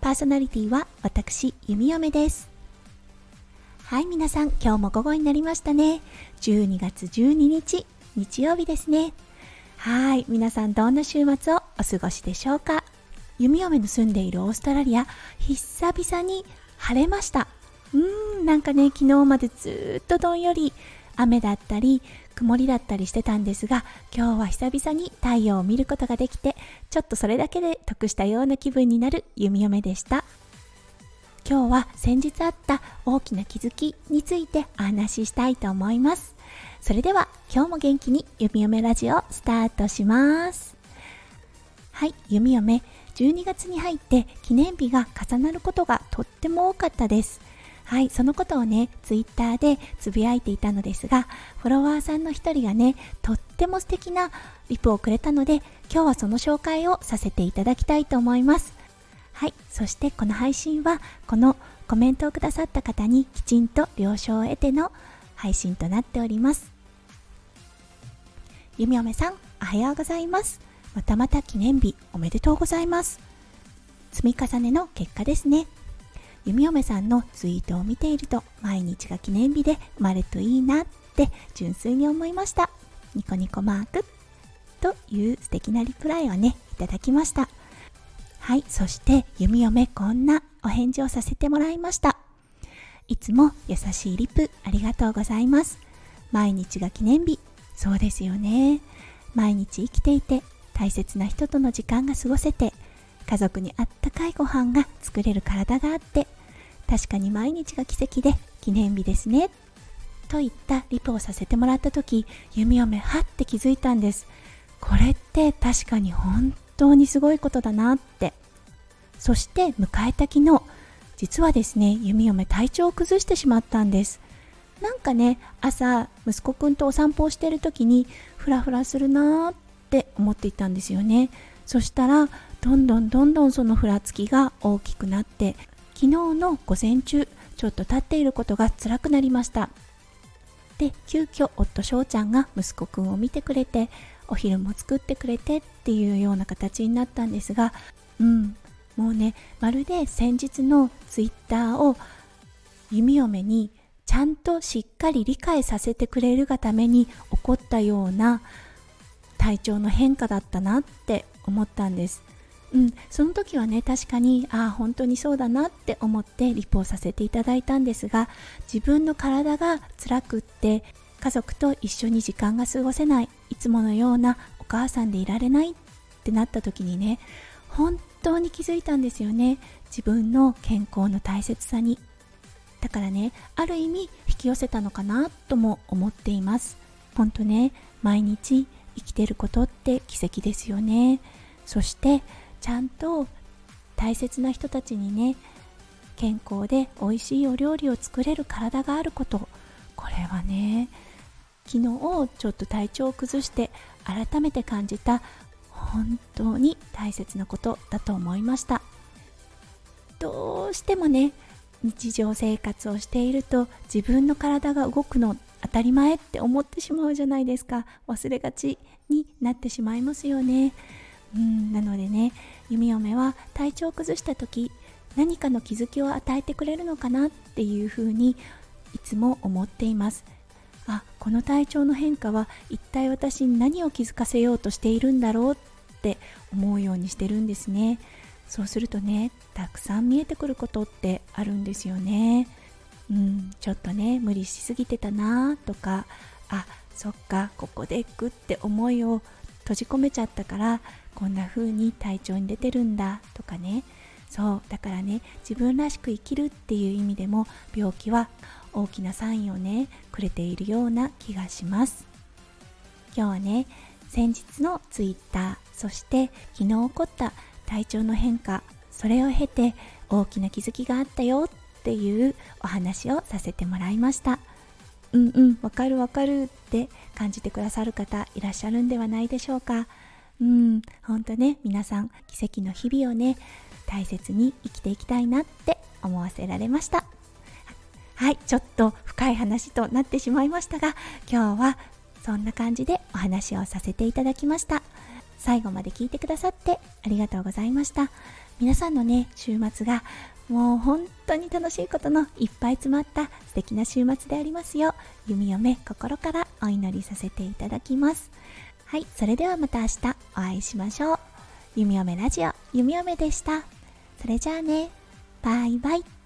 パーソナリティは私弓嫁です。はい皆さん今日も午後になりましたね。12月12日日曜日ですね。はい皆さんどんな週末をお過ごしでしょうか。弓嫁の住んでいるオーストラリア久々に晴れました。うーんなんかね昨日までずっとどんより雨だったり曇りだったりしてたんですが今日は久々に太陽を見ることができてちょっとそれだけで得したような気分になる弓嫁でした。今日は先日あった大きな気づきについてお話ししたいと思います。それでは今日も元気に弓嫁ラジオスタートします。はい弓嫁。12月に入って記念日が重なることがとっても多かったです。はい、そのことをね、ツイッターでつぶやいていたのですが、フォロワーさんの一人がね、とっても素敵なリプをくれたので、今日はその紹介をさせていただきたいと思います。はい、そしてこの配信は、このコメントをくださった方にきちんと了承を得ての配信となっております。ゆみおめさん、おはようございます。またまた記念日おめでとうございます。積み重ねの結果ですね。弓嫁さんのツイートを見ていると毎日が記念日で生まれるといいなって純粋に思いました。ニコニコマーク。という素敵なリプライをねいただきました。はいそして弓嫁こんなお返事をさせてもらいました。いつも優しいリプありがとうございます。毎日が記念日。そうですよね。毎日生きていて大切な人との時間が過ごせて家族にあったかいご飯が作れる体があって確かに毎日が奇跡で記念日ですね。といったリプをさせてもらった時弓嫁はって気づいたんです。これって確かに本当にすごいことだなって。そして迎えた昨日実はですね弓嫁体調を崩してしまったんです。なんかね朝息子くんとお散歩をしてる時にフラフラするなーって思っていたんですよね。そしたらどんどんどんどんそのふらつきが大きくなって昨日の午前中ちょっと立っていることが辛くなりました。で急遽夫翔ちゃんが息子くんを見てくれてお昼も作ってくれてっていうような形になったんですがうんもうねまるで先日のツイッターを弓嫁にちゃんとしっかり理解させてくれるがために起こったような体調の変化だったなって思ったんです。うん、その時はね確かにああ本当にそうだなって思ってリポをさせていただいたんですが自分の体が辛くって家族と一緒に時間が過ごせないいつものようなお母さんでいられないってなった時にね本当に気づいたんですよね。自分の健康の大切さに。だからねある意味引き寄せたのかなとも思っています。本当ね毎日生きてることって奇跡ですよね。そしてちゃんと大切な人たちにね健康で美味しいお料理を作れる体があること。これはね昨日ちょっと体調を崩して改めて感じた本当に大切なことだと思いました。どうしてもね日常生活をしていると自分の体が動くの当たり前って思ってしまうじゃないですか。忘れがちになってしまいますよね。うんなのでね弓嫁は体調を崩した時何かの気づきを与えてくれるのかなっていうふうにいつも思っています。あこの体調の変化は一体私に何を気づかせようとしているんだろうって思うようにしてるんですね。そうするとねたくさん見えてくることってあるんですよね。うんちょっとね無理しすぎてたなとかあそっかここでグッて思いを閉じ込めちゃったからこんな風に体調に出てるんだとかね。そうだからね自分らしく生きるっていう意味でも病気は大きなサインをねくれているような気がします。今日はね先日のツイッターそして昨日起こった体調の変化それを経て大きな気づきがあったよっっていうお話をさせてもらいました。うんうんわかるわかるって感じてくださる方いらっしゃるんではないでしょうか。うんほんとね皆さん奇跡の日々をね大切に生きていきたいなって思わせられました。はいちょっと深い話となってしまいましたが今日はそんな感じでお話をさせていただきました。最後まで聞いてくださってありがとうございました。皆さんのね週末がもう本当に楽しいことのいっぱい詰まった素敵な週末でありますよう。弓嫁心からお祈りさせていただきます。はいそれではまた明日お会いしましょう。弓嫁ラジオ弓嫁でした。それじゃあね。バイバイ。